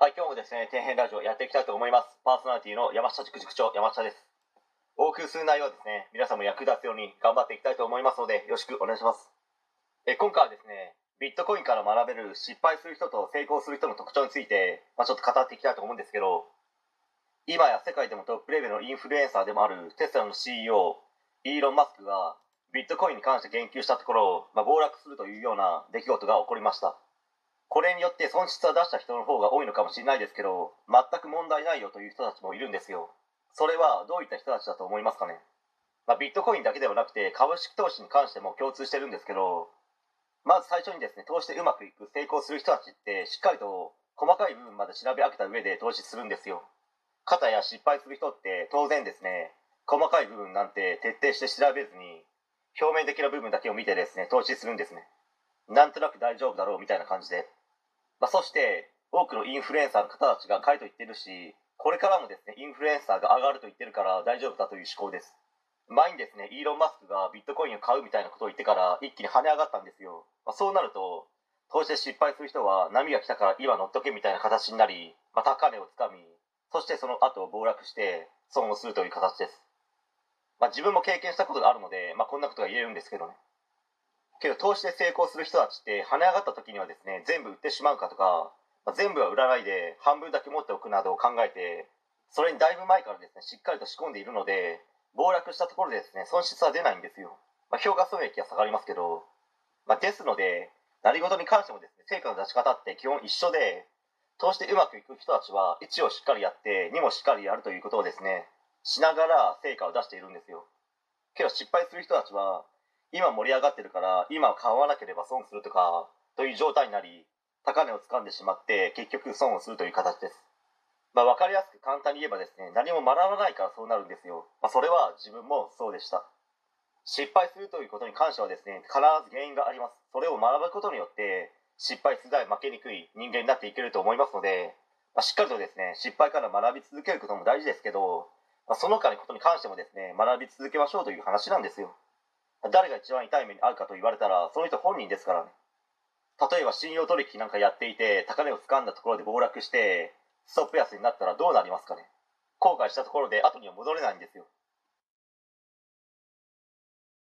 はい、今日もですね、底辺ラジオやっていきたいと思います。パーソナリティの山下塾塾長、山下です。多くする内容はですね、皆さんも役立つように頑張っていきたいと思いますので、よろしくお願いします。え今回はですね、ビットコインから学べる失敗する人と成功する人の特徴について、まあ、ちょっと語っていきたいと思うんですけど、今や世界でもトップレベルのインフルエンサーでもあるテスラの CEO、イーロン・マスクがビットコインに関して言及したところ、まあ、暴落するというような出来事が起こりました。これによって損失は出した人の方が多いのかもしれないですけど全く問題ないよという人たちもいるんですよ。それはどういった人たちだと思いますかね、まあ、ビットコインだけではなくて株式投資に関しても共通してるんですけどまず最初にですね投資でうまくいく成功する人たちってしっかりと細かい部分まで調べ上げた上で投資するんですよ。肩や失敗する人って当然ですね細かい部分なんて徹底して調べずに表面的な部分だけを見てですね投資するんですね。なんとなく大丈夫だろうみたいな感じで。まあ、そして多くのインフルエンサーの方たちが買いと言ってるしこれからもですねインフルエンサーが上がると言ってるから大丈夫だという思考です。前にですねイーロン・マスクがビットコインを買うみたいなことを言ってから一気に跳ね上がったんですよ、まあ、そうなると投資で失敗する人は波が来たから今乗っとけみたいな形になり、まあ、高値をつかみそしてその後暴落して損をするという形です、まあ、自分も経験したことがあるので、まあ、こんなことが言えるんですけどね。けど投資で成功する人たちって跳ね上がった時にはですね全部売ってしまうかとか、まあ、全部は売らないで半分だけ持っておくなどを考えてそれにだいぶ前からですねしっかりと仕込んでいるので暴落したところでですね損失は出ないんですよ、まあ、評価損益は下がりますけど、まあ、ですので何事に関してもですね成果の出し方って基本一緒で投資でうまくいく人たちは1をしっかりやって2もしっかりやるということをですねしながら成果を出しているんですよ。けど失敗する人たちは今盛り上がってるから今買わなければ損するとかという状態になり高値を掴んでしまって結局損をするという形です。まあ、分かりやすく簡単に言えばですね何も学ばないからそうなるんですよ。まあ、それは自分もそうでした。失敗するということに関してはですね必ず原因があります。それを学ぶことによって失敗する代負けにくい人間になっていけると思いますので、まあ、しっかりとですね失敗から学び続けることも大事ですけど、まあ、その他のことに関してもですね学び続けましょうという話なんですよ。誰が一番痛い目に遭うかと言われたらその人本人ですからね。例えば信用取引なんかやっていて高値を掴んだところで暴落してストップ安になったらどうなりますかね。後悔したところで後には戻れないんですよ。